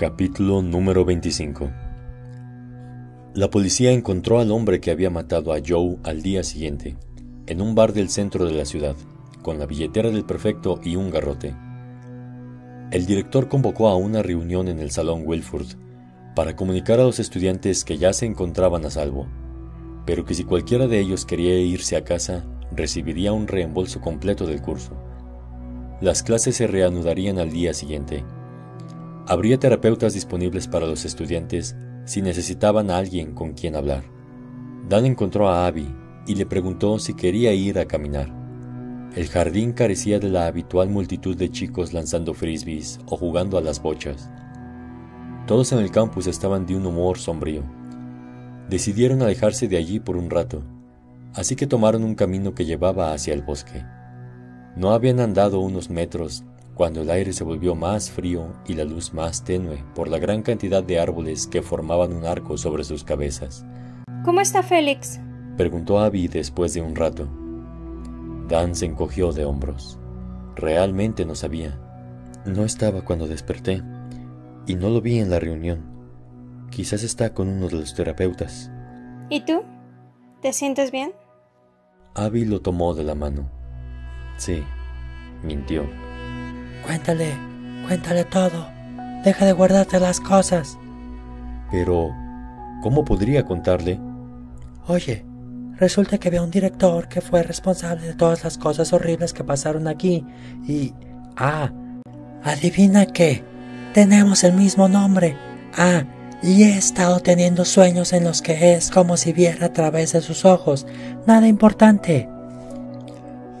Capítulo número 25 La policía encontró al hombre que había matado a Joe al día siguiente, en un bar del centro de la ciudad, con la billetera del prefecto y un garrote. El director convocó a una reunión en el Salón Wilford para comunicar a los estudiantes que ya se encontraban a salvo, pero que si cualquiera de ellos quería irse a casa, recibiría un reembolso completo del curso. Las clases se reanudarían al día siguiente. Habría terapeutas disponibles para los estudiantes si necesitaban a alguien con quien hablar. Dan encontró a Abby y le preguntó si quería ir a caminar. El jardín carecía de la habitual multitud de chicos lanzando frisbees o jugando a las bochas. Todos en el campus estaban de un humor sombrío. Decidieron alejarse de allí por un rato, así que tomaron un camino que llevaba hacia el bosque. No habían andado unos metros cuando el aire se volvió más frío y la luz más tenue por la gran cantidad de árboles que formaban un arco sobre sus cabezas. ¿Cómo está Félix? preguntó Abby después de un rato. Dan se encogió de hombros. Realmente no sabía. No estaba cuando desperté y no lo vi en la reunión. Quizás está con uno de los terapeutas. ¿Y tú? ¿Te sientes bien? Abby lo tomó de la mano. Sí, mintió. Cuéntale, cuéntale todo. Deja de guardarte las cosas. Pero, ¿cómo podría contarle? Oye, resulta que había un director que fue responsable de todas las cosas horribles que pasaron aquí y... Ah, adivina qué. Tenemos el mismo nombre. Ah, y he estado teniendo sueños en los que es como si viera a través de sus ojos. Nada importante.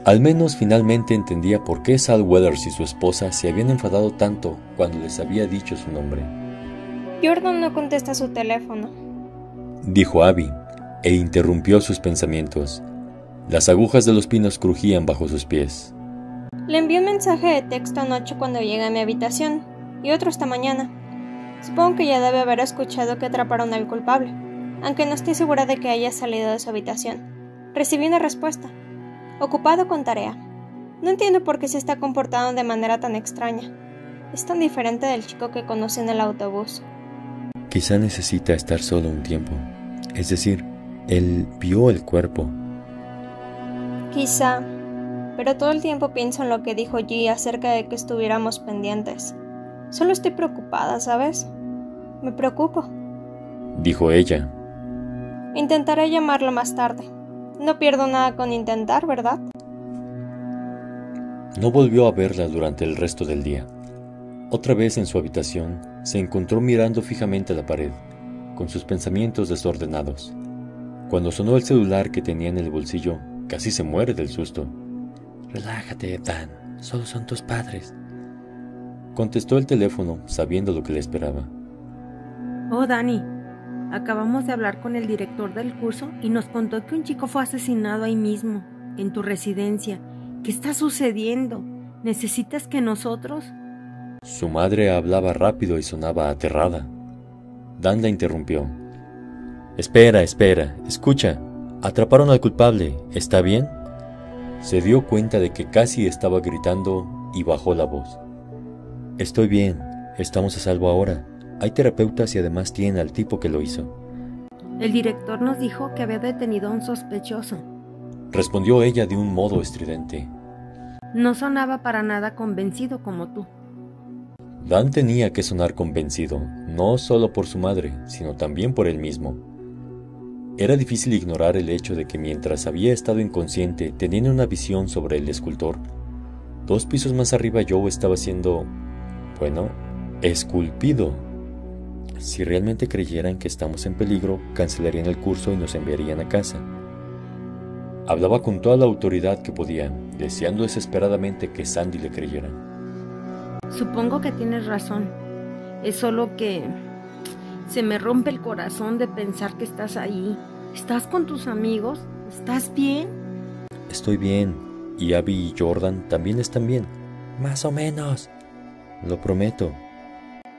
Al menos finalmente entendía por qué Sal Weathers y su esposa se habían enfadado tanto cuando les había dicho su nombre. Jordan no contesta su teléfono, dijo Abby, e interrumpió sus pensamientos. Las agujas de los pinos crujían bajo sus pies. Le envié un mensaje de texto anoche cuando llegué a mi habitación, y otro esta mañana. Supongo que ya debe haber escuchado que atraparon al culpable, aunque no estoy segura de que haya salido de su habitación. Recibí una respuesta ocupado con tarea. No entiendo por qué se está comportando de manera tan extraña. Es tan diferente del chico que conocí en el autobús. Quizá necesita estar solo un tiempo. Es decir, él vio el cuerpo. Quizá. Pero todo el tiempo pienso en lo que dijo G acerca de que estuviéramos pendientes. Solo estoy preocupada, ¿sabes? Me preocupo. Dijo ella. Intentaré llamarlo más tarde. No pierdo nada con intentar, ¿verdad? No volvió a verla durante el resto del día. Otra vez en su habitación, se encontró mirando fijamente a la pared, con sus pensamientos desordenados. Cuando sonó el celular que tenía en el bolsillo, casi se muere del susto. Relájate, Dan. Solo son tus padres. Contestó el teléfono, sabiendo lo que le esperaba. Oh, Dani, Acabamos de hablar con el director del curso y nos contó que un chico fue asesinado ahí mismo, en tu residencia. ¿Qué está sucediendo? ¿Necesitas que nosotros? Su madre hablaba rápido y sonaba aterrada. Dan la interrumpió. Espera, espera, escucha. Atraparon al culpable, ¿está bien? Se dio cuenta de que casi estaba gritando y bajó la voz. Estoy bien, estamos a salvo ahora. Hay terapeutas y además tiene al tipo que lo hizo. El director nos dijo que había detenido a un sospechoso. Respondió ella de un modo estridente. No sonaba para nada convencido como tú. Dan tenía que sonar convencido, no solo por su madre, sino también por él mismo. Era difícil ignorar el hecho de que mientras había estado inconsciente, teniendo una visión sobre el escultor, dos pisos más arriba Joe estaba siendo, bueno, esculpido si realmente creyeran que estamos en peligro, cancelarían el curso y nos enviarían a casa. Hablaba con toda la autoridad que podía, deseando desesperadamente que Sandy le creyera. Supongo que tienes razón. Es solo que se me rompe el corazón de pensar que estás ahí. ¿Estás con tus amigos? ¿Estás bien? Estoy bien. Y Abby y Jordan también están bien. Más o menos. Lo prometo.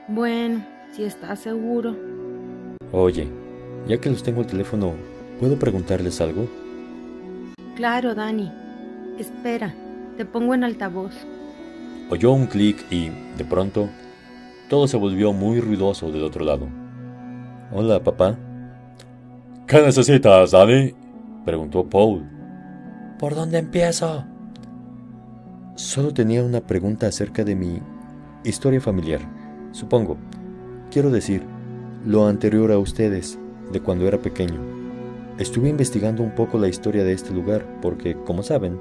Bueno, si estás seguro. Oye, ya que los tengo el teléfono, ¿puedo preguntarles algo? Claro, Dani. Espera, te pongo en altavoz. Oyó un clic y, de pronto, todo se volvió muy ruidoso del otro lado. Hola, papá. ¿Qué necesitas, Danny? preguntó Paul. ¿Por dónde empiezo? Solo tenía una pregunta acerca de mi historia familiar, supongo. Quiero decir, lo anterior a ustedes, de cuando era pequeño. Estuve investigando un poco la historia de este lugar porque, como saben,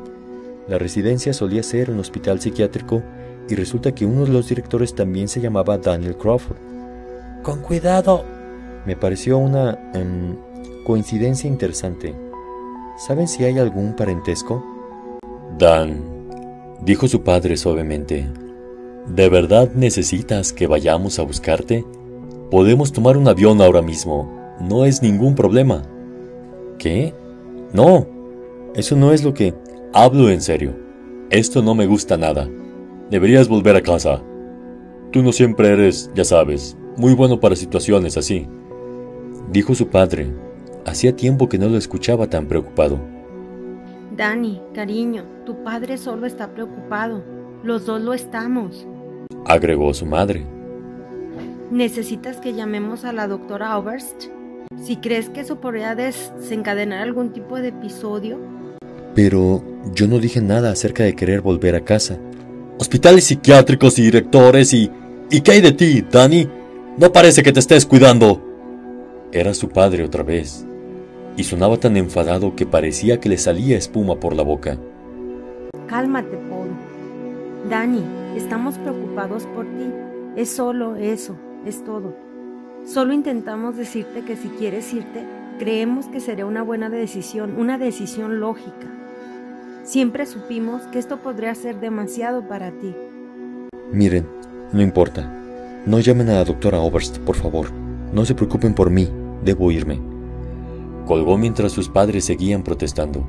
la residencia solía ser un hospital psiquiátrico y resulta que uno de los directores también se llamaba Daniel Crawford. Con cuidado. Me pareció una em, coincidencia interesante. ¿Saben si hay algún parentesco? Dan, dijo su padre suavemente, ¿de verdad necesitas que vayamos a buscarte? Podemos tomar un avión ahora mismo. No es ningún problema. ¿Qué? No. Eso no es lo que... Hablo en serio. Esto no me gusta nada. Deberías volver a casa. Tú no siempre eres, ya sabes, muy bueno para situaciones así. Dijo su padre. Hacía tiempo que no lo escuchaba tan preocupado. Dani, cariño, tu padre solo está preocupado. Los dos lo estamos. Agregó su madre. ¿Necesitas que llamemos a la doctora Oberst? Si crees que eso podría desencadenar algún tipo de episodio. Pero yo no dije nada acerca de querer volver a casa. Hospitales psiquiátricos y directores y... ¿Y qué hay de ti, Danny? No parece que te estés cuidando. Era su padre otra vez, y sonaba tan enfadado que parecía que le salía espuma por la boca. Cálmate, Paul. Danny, estamos preocupados por ti. Es solo eso, es todo. Solo intentamos decirte que si quieres irte, creemos que sería una buena decisión, una decisión lógica. Siempre supimos que esto podría ser demasiado para ti. Miren, no importa. No llamen a la doctora Oberst, por favor. No se preocupen por mí. Debo irme. Colgó mientras sus padres seguían protestando.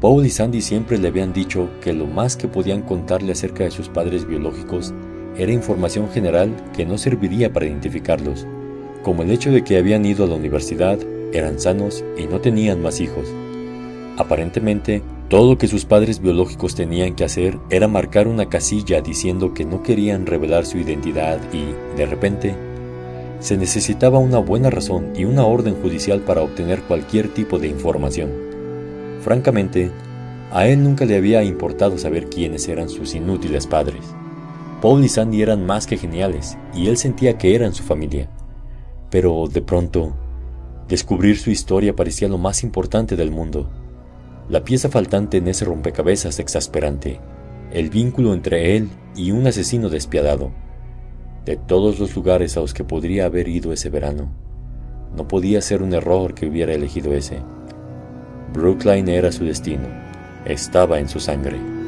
Paul y Sandy siempre le habían dicho que lo más que podían contarle acerca de sus padres biológicos era información general que no serviría para identificarlos, como el hecho de que habían ido a la universidad, eran sanos y no tenían más hijos. Aparentemente, todo lo que sus padres biológicos tenían que hacer era marcar una casilla diciendo que no querían revelar su identidad y, de repente, se necesitaba una buena razón y una orden judicial para obtener cualquier tipo de información. Francamente, a él nunca le había importado saber quiénes eran sus inútiles padres. Paul y Sandy eran más que geniales y él sentía que eran su familia. Pero de pronto, descubrir su historia parecía lo más importante del mundo. La pieza faltante en ese rompecabezas exasperante, el vínculo entre él y un asesino despiadado de todos los lugares a los que podría haber ido ese verano. No podía ser un error que hubiera elegido ese. Brookline era su destino, estaba en su sangre.